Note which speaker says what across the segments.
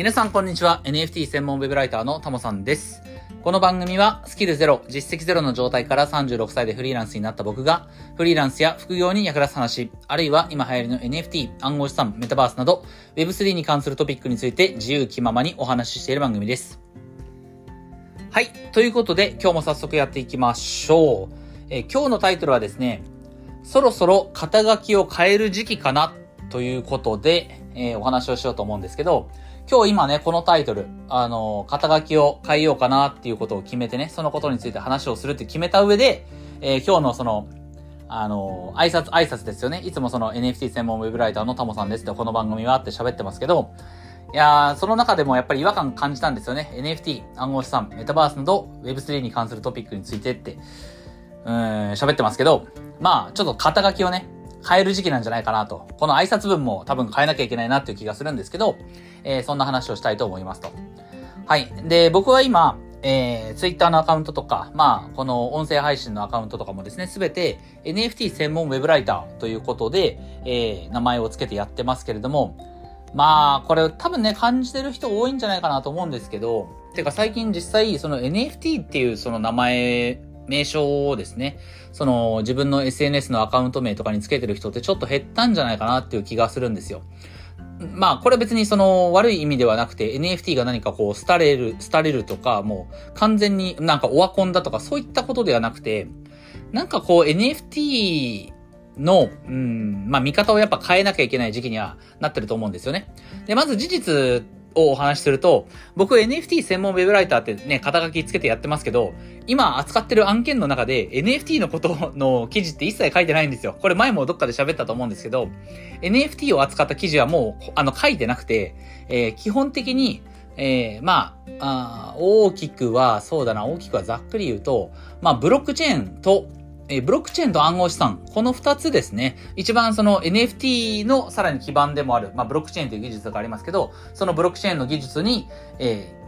Speaker 1: 皆さんこんにちは。NFT 専門ウェブライターのタモさんです。この番組はスキルゼロ、実績ゼロの状態から36歳でフリーランスになった僕が、フリーランスや副業に役立つ話、あるいは今流行りの NFT、暗号資産、メタバースなど、Web3 に関するトピックについて自由気ままにお話ししている番組です。はい。ということで、今日も早速やっていきましょう。え今日のタイトルはですね、そろそろ肩書きを変える時期かなということで、えーお話をしようと思うんですけど、今日今ね、このタイトル、あの肩書きを変えようかなっていうことを決めてね、そのことについて話をするって決めた上で、えー今日のその、あの挨拶、挨拶ですよね。いつもその NFT 専門ウェブライターのタモさんですってこの番組はって喋ってますけど、いやー、その中でもやっぱり違和感感じたんですよね。NFT、暗号資産、メタバースなど Web3 に関するトピックについてって、うん、喋ってますけど、まあ、ちょっと肩書きをね、変える時期なんじゃないかなと。この挨拶文も多分変えなきゃいけないなっていう気がするんですけど、えーそんな話をしたいと思いますと。はい。で、僕は今、えー、Twitter のアカウントとか、まあ、この音声配信のアカウントとかもですね、すべて NFT 専門ウェブライターということで、えー、名前を付けてやってますけれども、まあ、これ多分ね、感じてる人多いんじゃないかなと思うんですけど、てか最近実際、その NFT っていうその名前、名称をですね、その自分の SNS のアカウント名とかにつけてる人ってちょっと減ったんじゃないかなっていう気がするんですよ。まあ、これ別にその悪い意味ではなくて NFT が何かこう、廃れる、廃れるとか、もう完全になんかオワコンだとかそういったことではなくて、なんかこう NFT の、うん、まあ見方をやっぱ変えなきゃいけない時期にはなってると思うんですよね。で、まず事実をお話しすると、僕 NFT 専門ウェブライターってね、肩書きつけてやってますけど、今扱ってる案件の中で NFT のことの記事って一切書いてないんですよ。これ前もどっかで喋ったと思うんですけど、NFT を扱った記事はもう、あの、書いてなくて、えー基本的に、えーまああ大きくは、そうだな、大きくはざっくり言うと、まあ、ブロックチェーンと、えブロックチェーンと暗号資産、この二つですね。一番その NFT のさらに基盤でもある、まあ、ブロックチェーンという技術がありますけど、そのブロックチェーンの技術に、えー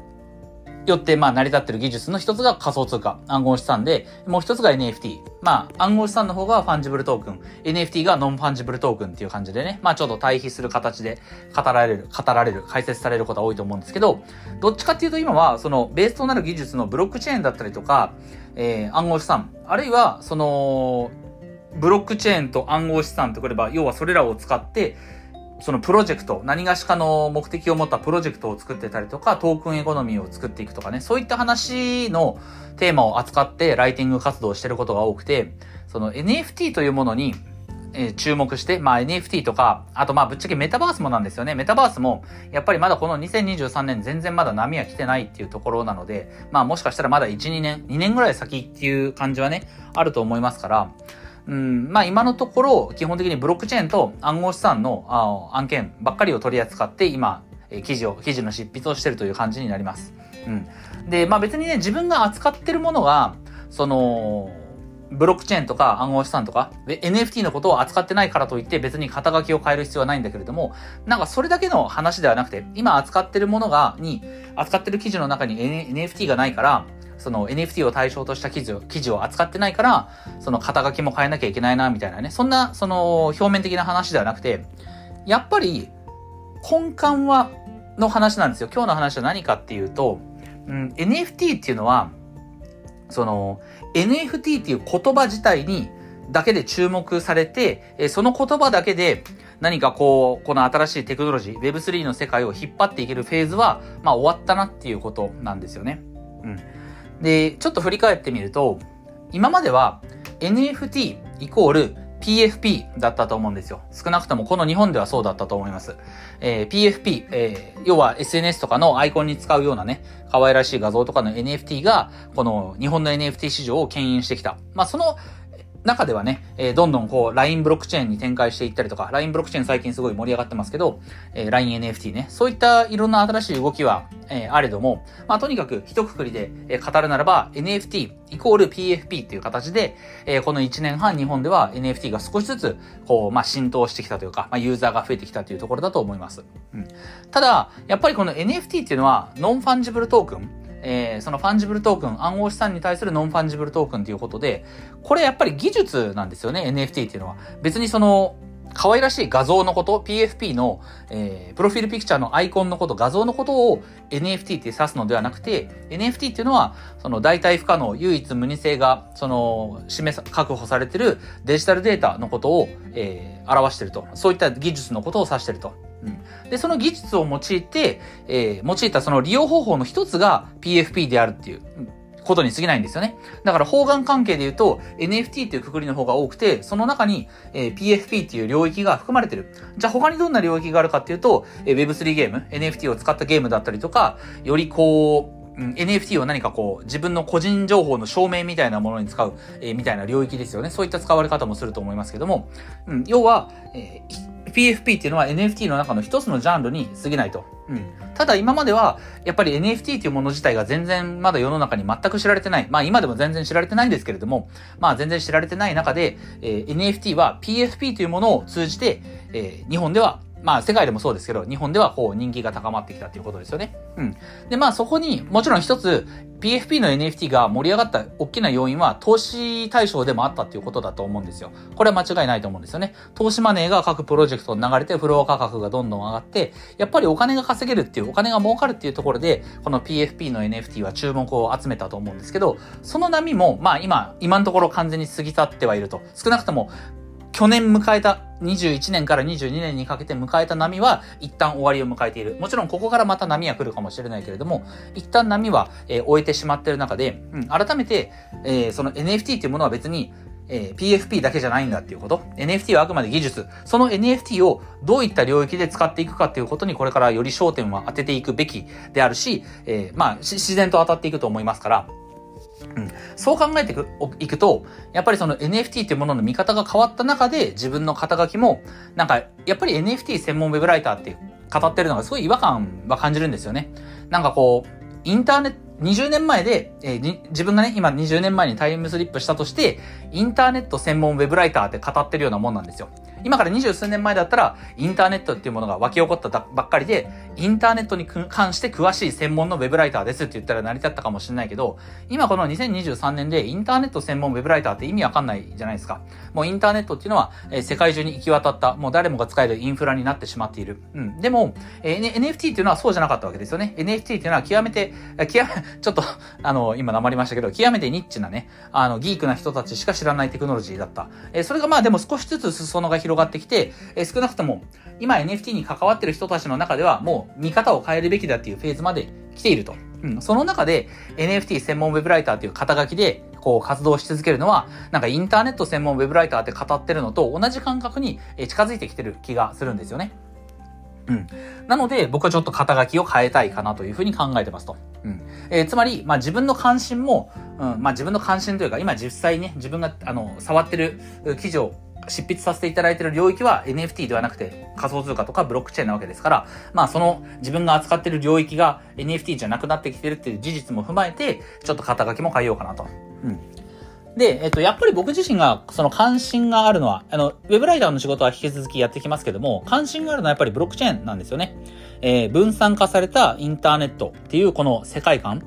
Speaker 1: よって、まあ、成り立ってる技術の一つが仮想通貨、暗号資産で、もう一つが NFT。まあ、暗号資産の方がファンジブルトークン、NFT がノンファンジブルトークンっていう感じでね、まあ、ちょっと対比する形で語られる、語られる、解説されることが多いと思うんですけど、どっちかっていうと今は、その、ベースとなる技術のブロックチェーンだったりとか、えー暗号資産、あるいは、その、ブロックチェーンと暗号資産とくれば、要はそれらを使って、そのプロジェクト、何がしかの目的を持ったプロジェクトを作ってたりとか、トークンエコノミーを作っていくとかね、そういった話のテーマを扱ってライティング活動をしてることが多くて、その NFT というものに、え注目して、まあ NFT とか、あとまあぶっちゃけメタバースもなんですよね。メタバースも、やっぱりまだこの2023年全然まだ波は来てないっていうところなので、まあもしかしたらまだ1、2年、2年ぐらい先っていう感じはね、あると思いますから、うん、まあ今のところ、基本的にブロックチェーンと暗号資産の案件ばっかりを取り扱って、今、記事を、記事の執筆をしてるという感じになります。うん。で、まあ別にね、自分が扱ってるものが、その、ブロックチェーンとか暗号資産とか、NFT のことを扱ってないからといって別に肩書きを変える必要はないんだけれども、なんかそれだけの話ではなくて、今扱ってるものが、に、扱ってる記事の中に NFT がないから、その NFT を対象とした記事を、記事を扱ってないから、その肩書きも変えなきゃいけないな、みたいなね。そんな、その、表面的な話ではなくて、やっぱり、根幹は、の話なんですよ。今日の話は何かっていうと、うん、NFT っていうのは、その、NFT っていう言葉自体に、だけで注目されて、えその言葉だけで、何かこう、この新しいテクノロジー、Web3 の世界を引っ張っていけるフェーズは、まあ終わったなっていうことなんですよね。うん。で、ちょっと振り返ってみると、今までは NFT イコール PFP だったと思うんですよ。少なくともこの日本ではそうだったと思います。えー PFP、えー要は SNS とかのアイコンに使うようなね、可愛らしい画像とかの NFT が、この日本の NFT 市場を牽引してきた。まあその中ではね、えーどんどんこう、LINE ブロックチェーンに展開していったりとか、LINE ブロックチェーン最近すごい盛り上がってますけど、えー LINE NFT ね、そういったいろんな新しい動きは、えーあれども、まあとにかく一括りで、えー語るならば NFT イコール PFP っていう形で、えーこの1年半日本では NFT が少しずつ、こう、まあ浸透してきたというか、まあユーザーが増えてきたというところだと思います。うん。ただ、やっぱりこの NFT っていうのは、ノンファンジブルトークン、えーそのファンジブルトークン、暗号資産に対するノンファンジブルトークンということで、これやっぱり技術なんですよね、NFT っていうのは。別にその、可愛らしい画像のこと、PFP の、えー、プロフィールピクチャーのアイコンのこと、画像のことを NFT って指すのではなくて、NFT っていうのは、その代替不可能、唯一無二性が、その、示さ、確保されてるデジタルデータのことを、えー、表してると。そういった技術のことを指してると。うん、で、その技術を用いて、えー、用いたその利用方法の一つが PFP であるっていう。ことに過ぎないんですよね。だから方眼関係で言うと NFT っていうくくりの方が多くて、その中に、えー、PFP っていう領域が含まれてる。じゃあ他にどんな領域があるかっていうと、えー、Web3 ゲーム、NFT を使ったゲームだったりとか、よりこう、うん、NFT を何かこう、自分の個人情報の証明みたいなものに使う、えー、みたいな領域ですよね。そういった使われ方もすると思いますけども、うん、要は、えー、PFP っていうのは NFT の中の一つのジャンルに過ぎないと。うん。ただ今までは、やっぱり NFT っていうもの自体が全然まだ世の中に全く知られてない。まあ今でも全然知られてないんですけれども、まあ全然知られてない中で、えー、NFT は PFP というものを通じて、えー、日本ではまあ世界でもそうですけど、日本ではこう人気が高まってきたということですよね。うん。で、まあそこに、もちろん一つ、PFP の NFT が盛り上がった大きな要因は投資対象でもあったっていうことだと思うんですよ。これは間違いないと思うんですよね。投資マネーが各プロジェクトに流れてフロア価格がどんどん上がって、やっぱりお金が稼げるっていう、お金が儲かるっていうところで、この PFP の NFT は注目を集めたと思うんですけど、その波も、まあ今、今のところ完全に過ぎ去ってはいると。少なくとも去年迎えた21年から22年にかけて迎えた波は一旦終わりを迎えている。もちろんここからまた波は来るかもしれないけれども、一旦波は、えー、終えてしまっている中で、うん、改めて、えー、その NFT っていうものは別に、えー、PFP だけじゃないんだっていうこと。NFT はあくまで技術。その NFT をどういった領域で使っていくかっていうことにこれからより焦点は当てていくべきであるし、えー、まあ、自然と当たっていくと思いますから、うん、そう考えていくと、やっぱりその NFT っていうものの見方が変わった中で自分の肩書きも、なんか、やっぱり NFT 専門ウェブライターって語ってるのがすごい違和感は感じるんですよね。なんかこう、インターネット、20年前で、えー、自分がね、今20年前にタイムスリップしたとして、インターネット専門ウェブライターって語ってるようなもんなんですよ。今から二十数年前だったら、インターネットっていうものが湧き起こったばっかりで、インターネットに関して詳しい専門のウェブライターですって言ったら成り立ったかもしれないけど、今この2023年でインターネット専門ウェブライターって意味わかんないじゃないですか。もうインターネットっていうのは、えー、世界中に行き渡った、もう誰もが使えるインフラになってしまっている。うん。でも、えー、NFT っていうのはそうじゃなかったわけですよね。NFT っていうのは極めて、極、ちょっと、あの、今黙りましたけど、極めてニッチなね、あの、ギークな人たちしか知らないテクノロジーだった。えー、それがまあでも少しずつ裾野が広広がってきて、え少なくとも、今 NFT に関わってる人たちの中では、もう見方を変えるべきだっていうフェーズまで来ていると。うん。その中で、NFT 専門ウェブライターっていう肩書きで、こう活動し続けるのは、なんかインターネット専門ウェブライターって語ってるのと同じ感覚に近づいてきてる気がするんですよね。うん。なので、僕はちょっと肩書きを変えたいかなというふうに考えてますと。うん。えー、つまり、まあ自分の関心も、うん、まあ自分の関心というか、今実際ね、自分が、あの、触ってる記事を執筆させていただいている領域は NFT ではなくて仮想通貨とかブロックチェーンなわけですから、まあその自分が扱っている領域が NFT じゃなくなってきてるっていう事実も踏まえて、ちょっと肩書きも変えようかなと。うん。で、えっと、やっぱり僕自身が、その関心があるのは、あの、ウェブライターの仕事は引き続きやってきますけども、関心があるのはやっぱりブロックチェーンなんですよね。えー、分散化されたインターネットっていうこの世界観。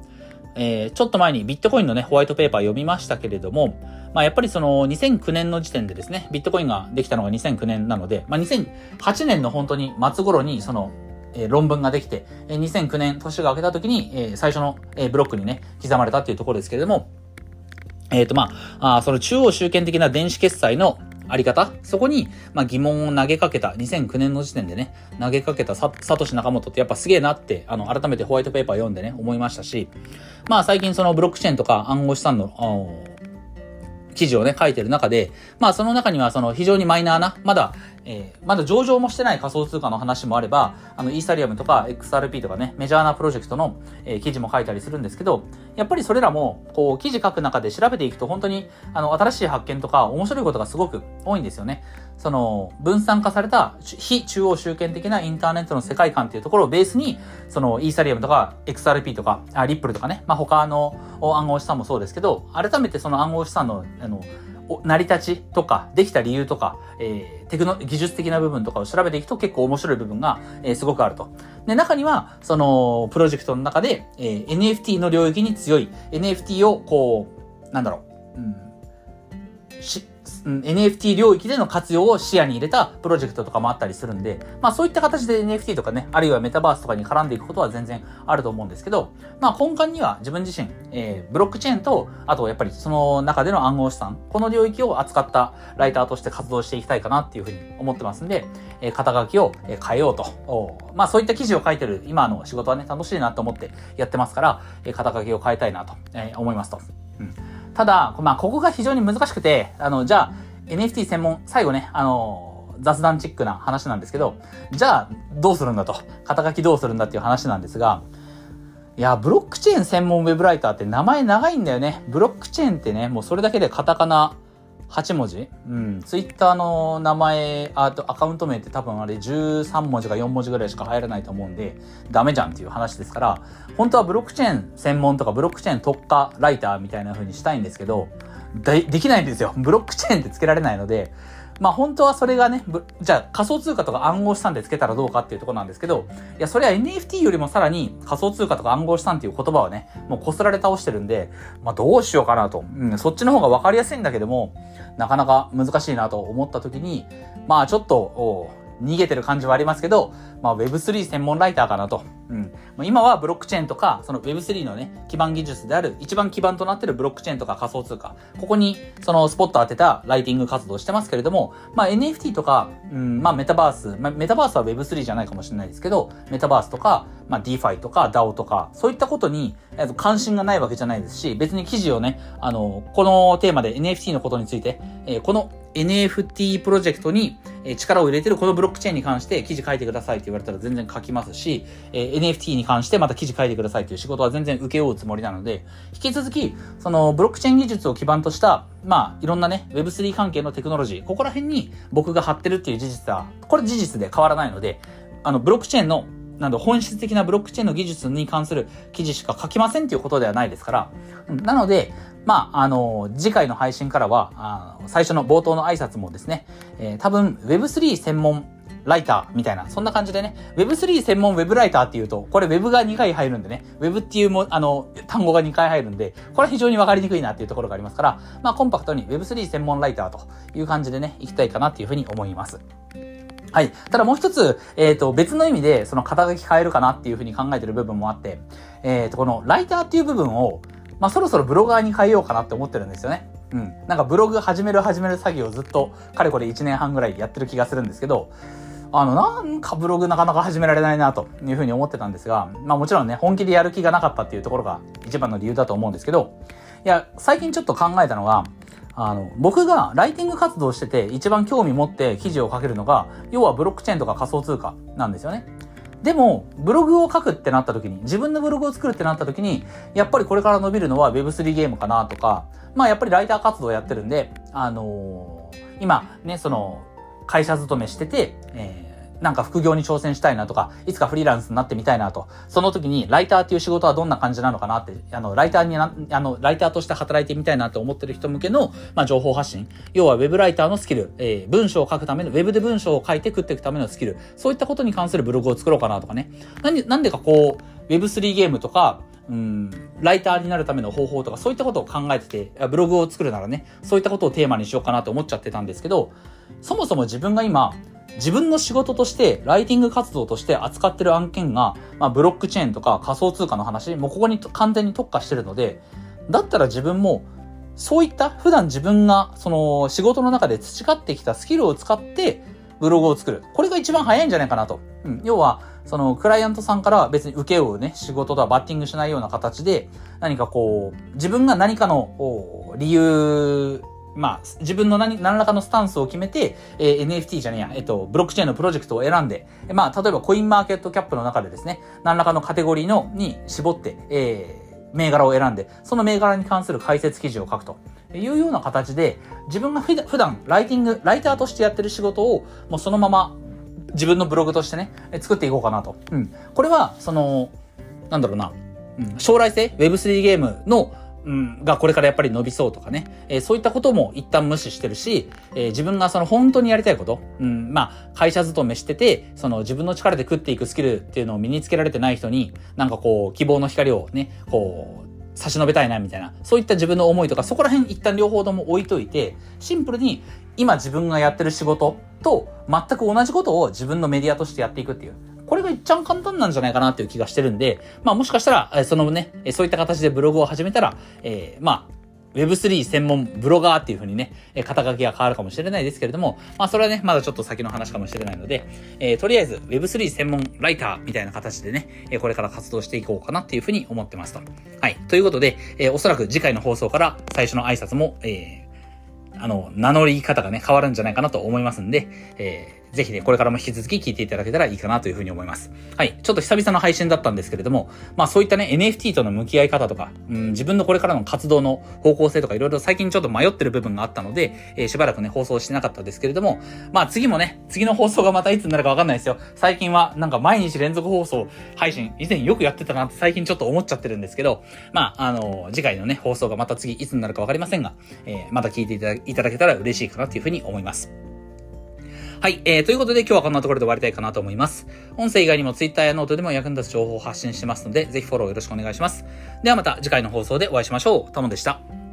Speaker 1: えー、ちょっと前にビットコインのね、ホワイトペーパー読みましたけれども、まあ、やっぱりその2009年の時点でですね、ビットコインができたのが2009年なので、まあ、2008年の本当に末頃にその、えー、論文ができて、え、2009年年が明けた時に、えー、最初の、えー、ブロックにね、刻まれたっていうところですけれども、えっ、ー、と、まあ、あその中央集権的な電子決済のあり方？そこに、まあ、疑問を投げかけた、2009年の時点でね、投げかけたサトシ仲本ってやっぱすげえなって、あの、改めてホワイトペーパー読んでね、思いましたし、まあ最近そのブロックチェーンとか暗号資産の、記事をね、書いてる中で、まあその中にはその非常にマイナーな、まだえー、まだ上場もしてない仮想通貨の話もあれば、あの、イーサリアムとか XRP とかね、メジャーなプロジェクトの、えー、記事も書いたりするんですけど、やっぱりそれらも、こう、記事書く中で調べていくと本当に、あの、新しい発見とか面白いことがすごく多いんですよね。その、分散化された非中央集権的なインターネットの世界観っていうところをベースに、その、イーサリアムとか XRP とか、あリップルとかね、まあ、他の暗号資産もそうですけど、改めてその暗号資産の、あの、成り立ちとか、できた理由とか、えー、テクノ、技術的な部分とかを調べていくと結構面白い部分が、えー、すごくあると。で、中には、その、プロジェクトの中で、えー、NFT の領域に強い、NFT を、こう、なんだろう、うん、し、NFT 領域での活用を視野に入れたプロジェクトとかもあったりするんで、まあそういった形で NFT とかね、あるいはメタバースとかに絡んでいくことは全然あると思うんですけど、まあ根幹には自分自身、えー、ブロックチェーンと、あとやっぱりその中での暗号資産、この領域を扱ったライターとして活動していきたいかなっていうふうに思ってますんで、えー、肩書きを変えようと。まあそういった記事を書いてる今の仕事はね、楽しいなと思ってやってますから、えー、肩書きを変えたいなと、えー、思いますと。うんただ、まあ、ここが非常に難しくて、あの、じゃあ、NFT 専門、最後ね、あの、雑談チックな話なんですけど、じゃあ、どうするんだと。肩書きどうするんだっていう話なんですが、いや、ブロックチェーン専門ウェブライターって名前長いんだよね。ブロックチェーンってね、もうそれだけでカタカナ8文字？うん。ツイッターの名前、あとアカウント名って多分あれ13文字か4文字ぐらいしか入らないと思うんで、ダメじゃんっていう話ですから、本当はブロックチェーン専門とかブロックチェーン特化ライターみたいな風にしたいんですけど、で、できないんですよ。ブロックチェーンってつけられないので、まあ本当はそれがね、じゃあ仮想通貨とか暗号資産でつけたらどうかっていうとこなんですけど、いや、それは NFT よりもさらに仮想通貨とか暗号資産っていう言葉はね、もうこすられ倒してるんで、まあどうしようかなと。うん、そっちの方がわかりやすいんだけども、なかなか難しいなと思った時に、まあちょっと、逃げてる感じはありますけど、まあ Web3 専門ライターかなと。うん。今はブロックチェーンとか、その Web3 のね、基盤技術である、一番基盤となってるブロックチェーンとか仮想通貨。ここに、そのスポット当てたライティング活動してますけれども、まあ NFT とか、うん、まあメタバース、まあメタバースは Web3 じゃないかもしれないですけど、メタバースとか、まあ DeFi とか DAO とか、そういったことに、え関心がないわけじゃないですし、別に記事をね、あの、このテーマで NFT のことについて、えー、この NFT プロジェクトに力を入れてるこのブロックチェーンに関して記事書いてくださいって言われたら全然書きますし、えー、NFT に関してまた記事書いてくださいっていう仕事は全然受け負うつもりなので、引き続き、そのブロックチェーン技術を基盤とした、まあ、いろんなね、Web3 関係のテクノロジー、ここら辺に僕が貼ってるっていう事実は、これ事実で変わらないので、あの、ブロックチェーンのなんだ、本質的なブロックチェーンの技術に関する記事しか書きませんっていうことではないですから、なので、まあ、あの、次回の配信からは、あ最初の冒頭の挨拶もですね、えー、多分 Web3 専門ライターみたいな、そんな感じでね、Web3 専門 Web ライターっていうと、これ Web が2回入るんでね、Web っていうも、あの、単語が2回入るんで、これは非常にわかりにくいなっていうところがありますから、まあ、コンパクトに Web3 専門ライターという感じでね、いきたいかなっていうふうに思います。はい。ただもう一つ、えっ、ー、と、別の意味で、その肩書き変えるかなっていうふうに考えてる部分もあって、えっ、ー、と、このライターっていう部分を、まあ、そろそろブロガーに変えようかなって思ってるんですよね。うん。なんかブログ始める始める作業をずっと、かれこれ1年半ぐらいやってる気がするんですけど、あの、なんかブログなかなか始められないなというふうに思ってたんですが、まあもちろんね、本気でやる気がなかったっていうところが一番の理由だと思うんですけど、いや、最近ちょっと考えたのが、あの、僕がライティング活動してて一番興味持って記事を書けるのが、要はブロックチェーンとか仮想通貨なんですよね。でも、ブログを書くってなった時に、自分のブログを作るってなった時に、やっぱりこれから伸びるのは Web3 ゲームかなとか、まあやっぱりライター活動やってるんで、あのー、今ね、その、会社勤めしてて、えーなんか副業に挑戦したいなとか、いつかフリーランスになってみたいなと、その時にライターっていう仕事はどんな感じなのかなって、あの、ライターにな、あの、ライターとして働いてみたいなと思ってる人向けの、まあ、情報発信。要はウェブライターのスキル、えー、文章を書くための、ウェブで文章を書いて食っていくためのスキル。そういったことに関するブログを作ろうかなとかね。なんで、なんでかこう、Web3 ゲームとか、うん、ライターになるための方法とか、そういったことを考えてて、ブログを作るならね、そういったことをテーマにしようかなと思っちゃってたんですけど、そもそも自分が今、自分の仕事として、ライティング活動として扱ってる案件が、まあ、ブロックチェーンとか仮想通貨の話、もうここに完全に特化してるので、だったら自分も、そういった普段自分が、その仕事の中で培ってきたスキルを使って、ブログを作る。これが一番早いんじゃないかなと。うん。要は、その、クライアントさんから別に受け負うね、仕事とはバッティングしないような形で、何かこう、自分が何かの理由まあ、自分の何、何らかのスタンスを決めて、えー、NFT じゃねえや、えっと、ブロックチェーンのプロジェクトを選んで、まあ、例えばコインマーケットキャップの中でですね、何らかのカテゴリーの、に絞って、えー、銘柄を選んで、その銘柄に関する解説記事を書くと。いうような形で、自分が普段、ライティング、ライターとしてやってる仕事を、もうそのまま、自分のブログとしてね、作っていこうかなと。うん。これは、その、なんだろうな、うん、将来性？Web3 ゲームのうん、がこれからやっぱり伸びそうとかね、えー、そういったことも一旦無視してるし、えー、自分がその本当にやりたいこと、うん、まあ、会社勤めしてて、その自分の力で食っていくスキルっていうのを身につけられてない人に、なんかこう、希望の光をね、こう、差し伸べたいなみたいな、そういった自分の思いとか、そこら辺一旦両方とも置いといて、シンプルに今自分がやってる仕事と全く同じことを自分のメディアとしてやっていくっていう。これが一番簡単なんじゃないかなっていう気がしてるんで、まあもしかしたら、そのね、そういった形でブログを始めたら、えー、まあ、Web3 専門ブロガーっていう風にね、え肩書きが変わるかもしれないですけれども、まあそれはね、まだちょっと先の話かもしれないので、えー、とりあえず Web3 専門ライターみたいな形でね、えこれから活動していこうかなっていう風に思ってますと。はい。ということで、えー、おそらく次回の放送から最初の挨拶も、えー、あの、名乗り方がね、変わるんじゃないかなと思いますんで、えー、ぜひね、これからも引き続き聞いていただけたらいいかなというふうに思います。はい。ちょっと久々の配信だったんですけれども、まあそういったね、NFT との向き合い方とか、うん、自分のこれからの活動の方向性とかいろいろ最近ちょっと迷ってる部分があったので、えー、しばらくね、放送してなかったですけれども、まあ次もね、次の放送がまたいつになるかわかんないですよ。最近はなんか毎日連続放送配信、以前よくやってたなって最近ちょっと思っちゃってるんですけど、まあ、あの、次回のね、放送がまた次いつになるかわかりませんが、えー、また聞いていただけたら嬉しいかなというふうに思います。はい。えー、ということで今日はこんなところで終わりたいかなと思います。音声以外にも Twitter やノートでも役に立つ情報を発信してますので、ぜひフォローよろしくお願いします。ではまた次回の放送でお会いしましょう。ともでした。